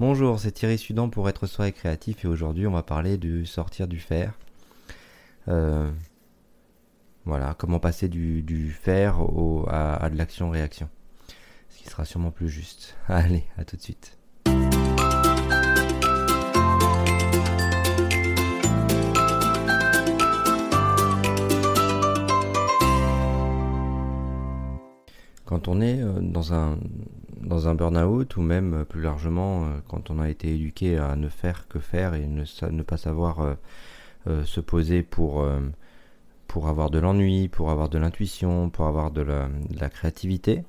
Bonjour, c'est Thierry Sudan pour être soi et créatif et aujourd'hui on va parler du sortir du fer. Euh, voilà, comment passer du, du à, à de l'action-réaction. Ce qui sera sûrement plus juste. Allez, à tout de suite. Quand on est euh, dans un, dans un burn-out ou même euh, plus largement euh, quand on a été éduqué à ne faire que faire et ne, pas savoir se poser pour, pour avoir de l'ennui, pour avoir de l'intuition, pour avoir de la, créativité,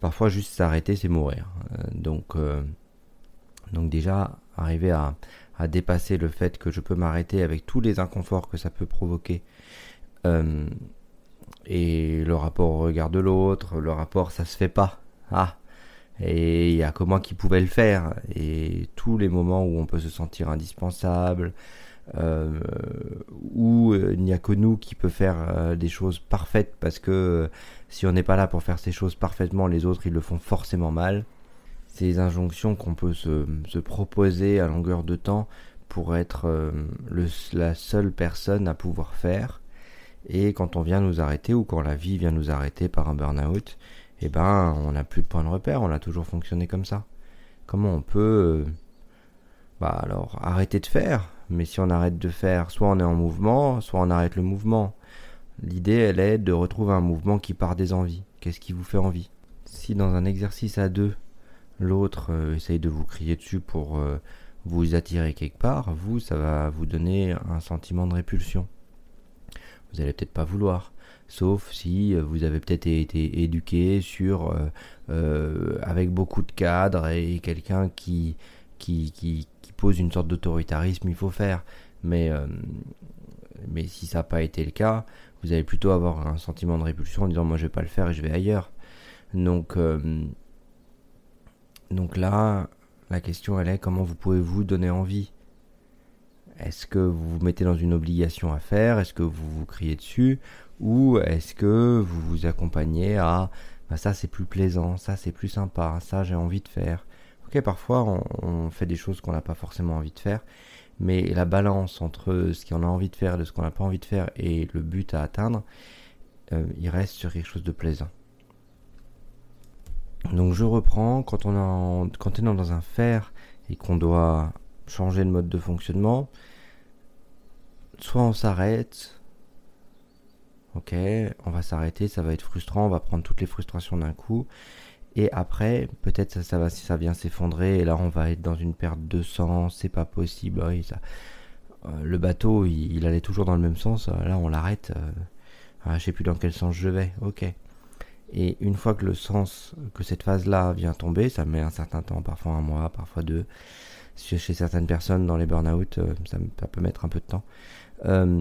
parfois juste s'arrêter c'est mourir. donc, donc déjà arriver à, dépasser le fait que je peux m'arrêter avec tous les inconforts que ça peut provoquer et le rapport au regard de l'autre, le rapport ça se fait pas. Ah Et il y a que moi qui pouvais le faire. Et tous les moments où on peut se sentir indispensable, euh, où il n'y a que nous qui peut faire euh, des choses parfaites parce que euh, si on n'est pas là pour faire ces choses parfaitement, les autres ils le font forcément mal. Ces injonctions qu'on peut se, se, proposer à longueur de temps pour être euh, la seule personne à pouvoir faire et quand on vient nous arrêter ou quand la vie vient nous arrêter par un burn-out, eh ben, on n'a plus de point de repère, on a toujours fonctionné comme ça. Comment on peut, euh, bah alors, arrêter de faire? Mais si on arrête de faire, soit on est en mouvement, soit on arrête le mouvement. L'idée, elle est de retrouver un mouvement qui part des envies. Qu'est-ce qui vous fait envie? Si dans un exercice à deux, l'autre euh, essaye de vous crier dessus pour euh, vous attirer quelque part, vous, ça va vous donner un sentiment de répulsion vous allez peut-être pas vouloir. Sauf si euh, vous avez peut-être été éduqué sur euh, euh, avec beaucoup de cadres et quelqu'un qui qui, pose une sorte d'autoritarisme, il faut faire. Mais, mais si ça n'a pas été le cas, vous allez plutôt avoir un sentiment de répulsion en disant moi je vais pas le faire et je vais ailleurs. Donc, donc là, la question elle est comment vous pouvez vous donner envie? Est-ce que vous vous mettez dans une obligation à faire? Est-ce que vous vous criez dessus? Ou est-ce que vous vous accompagnez à bah ça c'est plus plaisant, ça c'est plus sympa, ça j'ai envie de faire. Ok, parfois on, fait des choses qu'on n'a pas forcément envie de faire, mais la balance entre ce qu'on a envie de faire et ce qu'on n'a pas envie de faire et le but à atteindre, euh, il reste sur quelque chose de plaisant. Donc je reprends, quand on, a, quand on est dans un faire et qu'on doit changer de mode de fonctionnement. Soit on s'arrête, ok, on va s'arrêter, ça va être frustrant, on va prendre toutes les frustrations d'un coup. Et après, peut-être ça, ça va, ça vient s'effondrer, et là on va être dans une perte de sens, c'est pas possible. Euh, le bateau, il, allait toujours dans le même sens, euh, là on l'arrête, euh, ah, je sais plus dans quel sens je vais, ok. Et une fois que le sens, que cette phase-là vient tomber, ça met un certain temps, parfois un mois, parfois deux, chez certaines personnes dans les burn-out, euh, ça, peut mettre un peu de temps. Euh,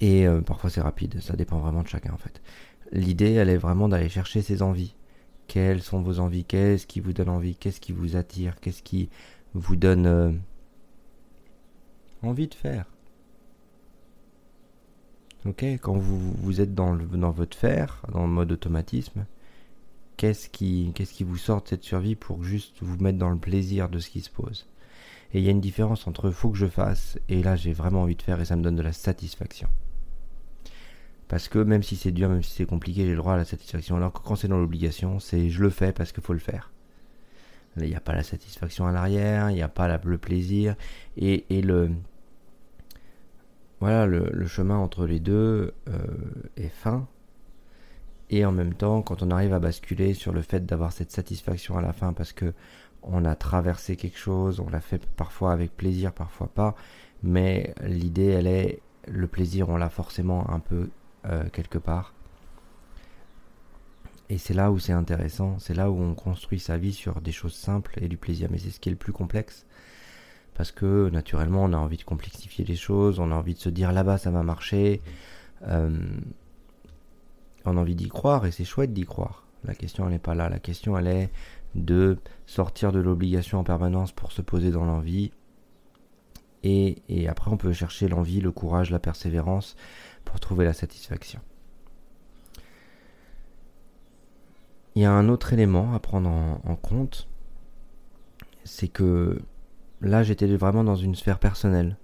et euh, parfois c'est rapide, ça dépend vraiment de chacun en fait. L'idée, elle est vraiment d'aller chercher ses envies. Quelles sont vos envies? Qu'est-ce qui vous donne envie? Qu'est-ce qui vous attire? Qu'est-ce qui vous donne envie de faire? Ok, quand vous, vous êtes dans, le, dans votre faire, dans le mode automatisme, qu'est-ce qui, qu'est-ce qui vous sort de cette survie pour juste vous mettre dans le plaisir de ce qui se pose? Et il y a une différence entre faut que je fasse et là j'ai vraiment envie de faire et ça me donne de la satisfaction. Parce que même si c'est dur, même si c'est compliqué, j'ai le droit à la satisfaction. Alors que quand c'est dans l'obligation, c'est je le fais parce qu'il faut le faire. Il n'y a pas la satisfaction à l'arrière, il n'y a pas le plaisir et, et le voilà le, chemin entre les deux euh, est fin et en même temps, quand on arrive à basculer sur le fait d'avoir cette satisfaction à la fin parce que on a traversé quelque chose, on l'a fait parfois avec plaisir, parfois pas, mais l'idée, elle est, le plaisir, on l'a forcément un peu euh, quelque part. Et c'est là où c'est intéressant, c'est là où on construit sa vie sur des choses simples et du plaisir, mais c'est ce qui est le plus complexe. Parce que naturellement, on a envie de complexifier les choses, on a envie de se dire là-bas ça va marcher. Euh, on a envie d'y croire et c'est chouette d'y croire. La question elle n'est pas là. La question elle est de sortir de l'obligation en permanence pour se poser dans l'envie. Et, et après on peut chercher l'envie, le courage, la persévérance pour trouver la satisfaction. Il y a un autre élément à prendre en, compte, c'est que là j'étais vraiment dans une sphère personnelle.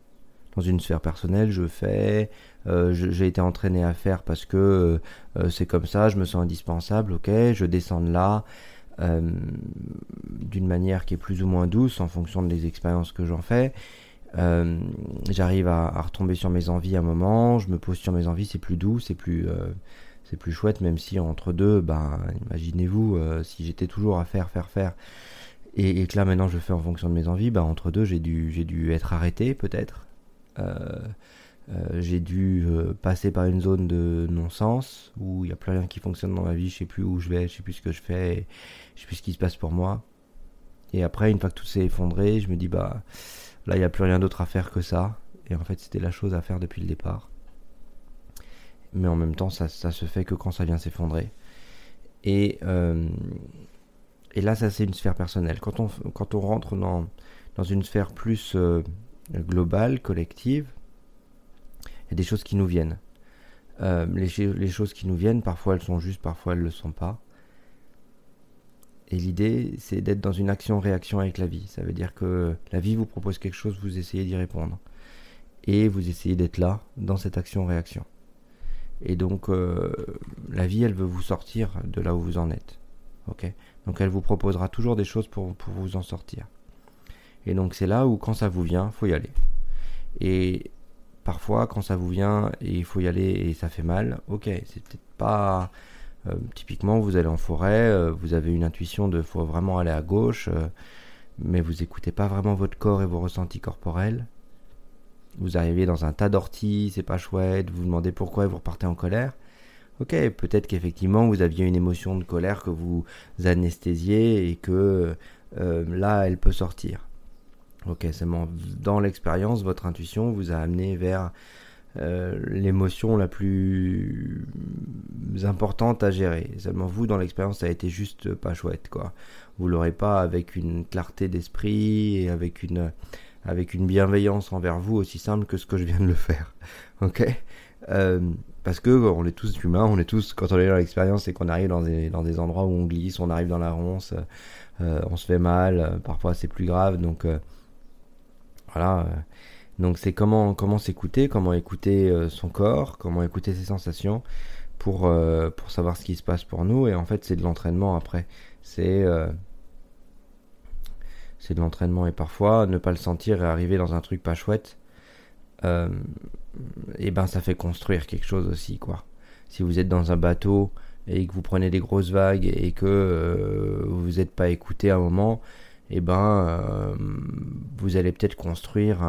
Dans une sphère personnelle, je fais, euh, j'ai été entraîné à faire parce que euh, c'est comme ça, je me sens indispensable, ok, je descends de là d'une manière qui est plus ou moins douce en fonction des expériences que j'en fais. J'arrive à, à, retomber sur mes envies à un moment, je me pose sur mes envies, c'est plus doux, c'est plus, plus chouette, même si entre deux, ben, imaginez-vous, euh, si j'étais toujours à faire, faire, faire, et, que là maintenant je fais en fonction de mes envies, ben, entre deux, j'ai dû, dû être arrêté peut-être. Euh, euh, j'ai dû passer par une zone de non-sens où il n'y a plus rien qui fonctionne dans ma vie, je sais plus où je vais, je sais plus ce que je fais, je sais plus ce qui se passe pour moi. Et après, une fois que tout s'est effondré, je me dis bah là il n'y a plus rien d'autre à faire que ça. Et en fait, c'était la chose à faire depuis le départ mais en même temps, ça, ça se fait que quand ça vient s'effondrer. Et, euh, et là, ça, c'est une sphère personnelle. Quand on, quand on rentre dans, dans une sphère plus euh, globale, collective, il y a des choses qui nous viennent. Euh, les, choses qui nous viennent, parfois elles sont justes, parfois elles ne le sont pas. Et l'idée, c'est d'être dans une action-réaction avec la vie. Ça veut dire que la vie vous propose quelque chose, vous essayez d'y répondre. Et vous essayez d'être là, dans cette action-réaction. Et donc, euh, la vie, elle veut vous sortir de là où vous en êtes. Donc, elle vous proposera toujours des choses pour, vous en sortir. Et donc, c'est là où, quand ça vous vient, faut y aller. Et parfois, quand ça vous vient et il faut y aller et ça fait mal, ok, c'est peut-être pas. Euh, typiquement, vous allez en forêt, euh, vous avez une intuition de faut vraiment aller à gauche, mais vous écoutez pas vraiment votre corps et vos ressentis corporels vous arrivez dans un tas d'orties, c'est pas chouette, vous vous demandez pourquoi et vous repartez en colère. Ok, peut-être qu'effectivement vous aviez une émotion de colère que vous anesthésiez et que euh, là elle peut sortir. Ok, seulement dans l'expérience, votre intuition vous a amené vers euh, l'émotion la plus importante à gérer. Seulement vous, dans l'expérience, ça a été juste pas chouette, quoi. Vous l'aurez pas avec une clarté d'esprit et avec une avec une bienveillance envers vous aussi simple que ce que je viens de le faire. Ok? Euh, Parce que on est tous humains, on est tous, quand on est dans l'expérience et qu'on arrive dans des, dans des endroits où on glisse, on arrive dans la ronce, euh, on se fait mal, euh, parfois c'est plus grave, donc voilà. donc c'est comment, comment s'écouter, comment écouter son corps, comment écouter ses sensations pour, pour savoir ce qui se passe pour nous, et en fait c'est de l'entraînement après. C'est c'est de l'entraînement et parfois ne pas le sentir et arriver dans un truc pas chouette, euh, et ben ça fait construire quelque chose aussi quoi. Si vous êtes dans un bateau et que vous prenez des grosses vagues et que euh, vous n'êtes pas écouté à un moment, et ben euh, vous allez peut-être construire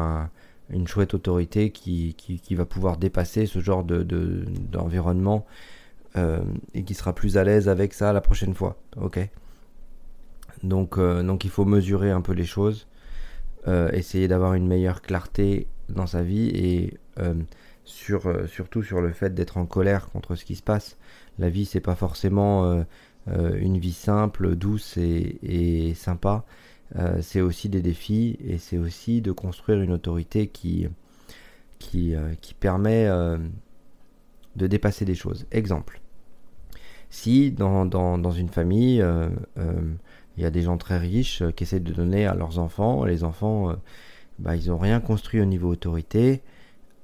une chouette autorité qui, qui, va pouvoir dépasser ce genre de, d'environnement et qui sera plus à l'aise avec ça la prochaine fois. Ok? Donc, euh, donc il faut mesurer un peu les choses, euh, essayer d'avoir une meilleure clarté dans sa vie et euh, sur, surtout sur le fait d'être en colère contre ce qui se passe. La vie, c'est pas forcément une vie simple, douce et, et sympa. c'est aussi des défis et c'est aussi de construire une autorité qui, qui, qui permet de dépasser des choses. Exemple. Si dans, dans, dans une famille, il y a des gens très riches euh, qui essaient de donner à leurs enfants. Les enfants, euh, bah, ils n'ont rien construit au niveau autorité.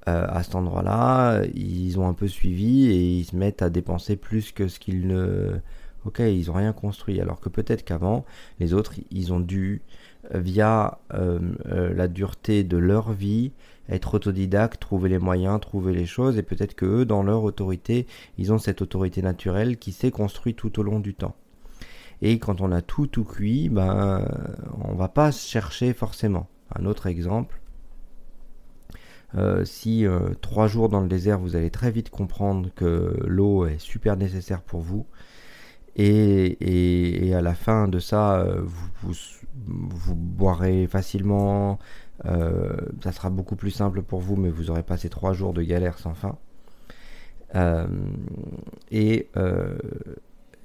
Euh, à cet endroit-là, ils ont un peu suivi et ils se mettent à dépenser plus que ce qu'ils ne... Ok, ils n'ont rien construit. Alors que peut-être qu'avant, les autres, ils ont dû, via la dureté de leur vie, être autodidactes, trouver les moyens, trouver les choses. Et peut-être que eux, dans leur autorité, ils ont cette autorité naturelle qui s'est construite tout au long du temps. Et quand on a tout tout cuit, ben on va pas chercher forcément. Un autre exemple, euh, si euh, trois jours dans le désert, vous allez très vite comprendre que l'eau est super nécessaire pour vous. Et, à la fin de ça, euh, vous, vous, boirez facilement. ça sera beaucoup plus simple pour vous, mais vous aurez passé trois jours de galère sans fin. et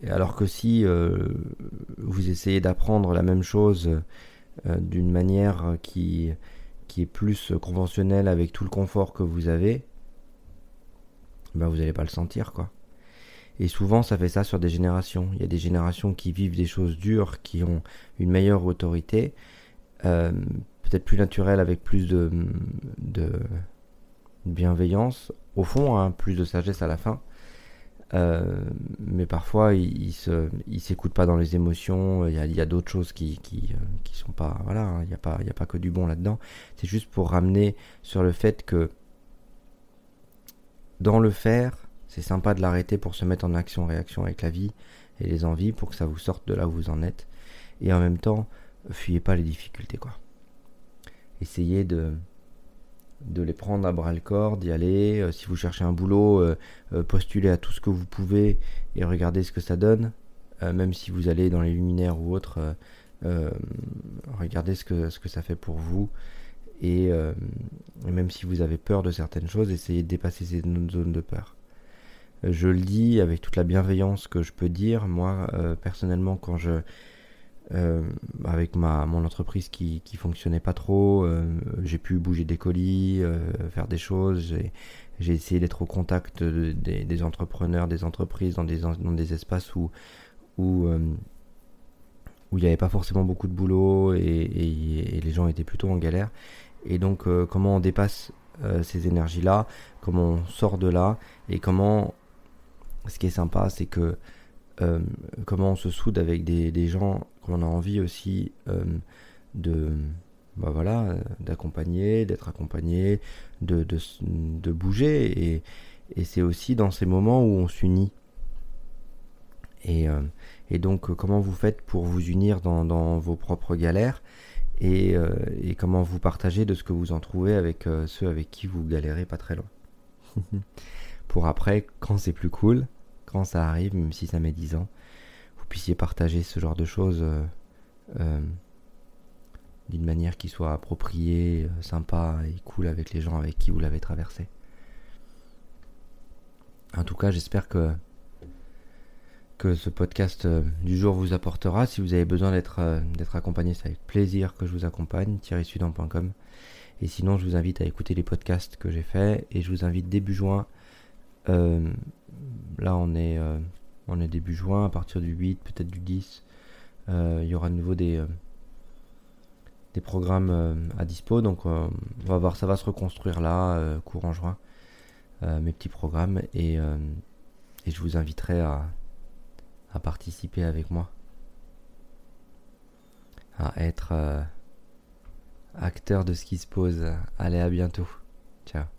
alors que si vous essayez d'apprendre la même chose d'une manière qui, qui est plus conventionnelle avec tout le confort que vous avez, ben vous n'allez pas le sentir quoi. Et souvent ça fait ça sur des générations. Il y a des générations qui vivent des choses dures, qui ont une meilleure autorité, peut-être plus naturel avec plus de, de bienveillance au fond, hein, plus de sagesse à la fin. Euh, mais parfois, il, se, il s'écoute pas dans les émotions. Il y a, d'autres choses qui, qui, euh, sont pas, voilà, hein, il n'y a pas, a pas que du bon là-dedans. C'est juste pour ramener sur le fait que dans le faire, c'est sympa de l'arrêter pour se mettre en action-réaction avec la vie et les envies pour que ça vous sorte de là où vous en êtes. Et en même temps, fuyez pas les difficultés, quoi. Essayez de, de les prendre à bras le corps, d'y aller. Euh, si vous cherchez un boulot, euh, euh, postulez à tout ce que vous pouvez et regardez ce que ça donne. même si vous allez dans les luminaires ou autre, regardez ce que, ce que ça fait pour vous. Et, même si vous avez peur de certaines choses, essayez de dépasser ces zones de peur. Je le dis avec toute la bienveillance que je peux dire. Moi, personnellement, quand je euh, avec ma mon entreprise qui qui fonctionnait pas trop, euh, j'ai pu bouger des colis, euh, faire des choses. J'ai essayé d'être au contact des, des, entrepreneurs, des entreprises dans des dans des espaces où où où il n'y avait pas forcément beaucoup de boulot et, et, les gens étaient plutôt en galère. Et donc comment on dépasse ces énergies-là, comment on sort de là? Et comment ce qui est sympa, c'est que comment on se soude avec des, gens qu'on a envie aussi euh, de bah voilà d'accompagner d'être accompagné de, de, bouger. Et, et c'est aussi dans ces moments où on s'unit. Et, euh, et, donc comment vous faites pour vous unir dans, vos propres galères et, euh, et, comment vous partagez de ce que vous en trouvez avec ceux avec qui vous galérez pas très loin? Pour après quand c'est plus cool ça arrive même si ça met 10 ans puissiez partager ce genre de choses euh, euh, d'une manière qui soit appropriée, euh, sympa et cool avec les gens avec qui vous l'avez traversé. En tout cas, j'espère que que ce podcast du jour vous apportera. Si vous avez besoin d'être d'être accompagné, c'est avec plaisir que je vous accompagne. sudan.com. Et sinon, je vous invite à écouter les podcasts que j'ai faits et je vous invite début juin. Là, on est on est début juin, à partir du 8, peut-être du 10, euh, il y aura de nouveau des, euh, programmes euh, à dispo. Donc on va voir, ça va se reconstruire là, courant juin, mes petits programmes. Et, et je vous inviterai à, à, participer avec moi, à être acteur de ce qui se pose. Allez, à bientôt. Ciao.